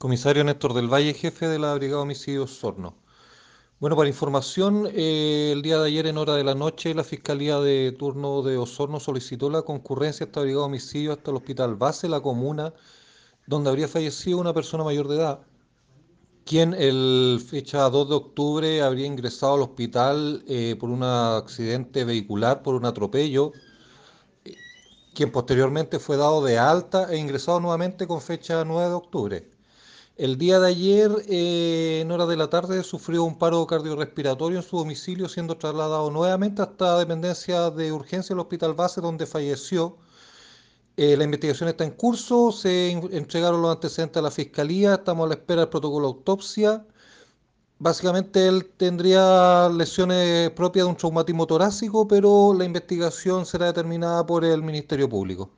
Comisario Néstor del Valle, jefe de la Brigada de Homicidios Sorno. Bueno, para información, eh, el día de ayer en hora de la noche la Fiscalía de Turno de Osorno solicitó la concurrencia a esta Brigada de Homicidios hasta el Hospital Base, la comuna, donde habría fallecido una persona mayor de edad, quien el fecha 2 de octubre habría ingresado al hospital eh, por un accidente vehicular, por un atropello, eh, quien posteriormente fue dado de alta e ingresado nuevamente con fecha 9 de octubre. El día de ayer, eh, en horas de la tarde, sufrió un paro cardiorrespiratorio en su domicilio, siendo trasladado nuevamente hasta dependencia de urgencia del Hospital Base, donde falleció. Eh, la investigación está en curso, se entregaron los antecedentes a la Fiscalía, estamos a la espera del protocolo de autopsia. Básicamente él tendría lesiones propias de un traumatismo torácico, pero la investigación será determinada por el Ministerio Público.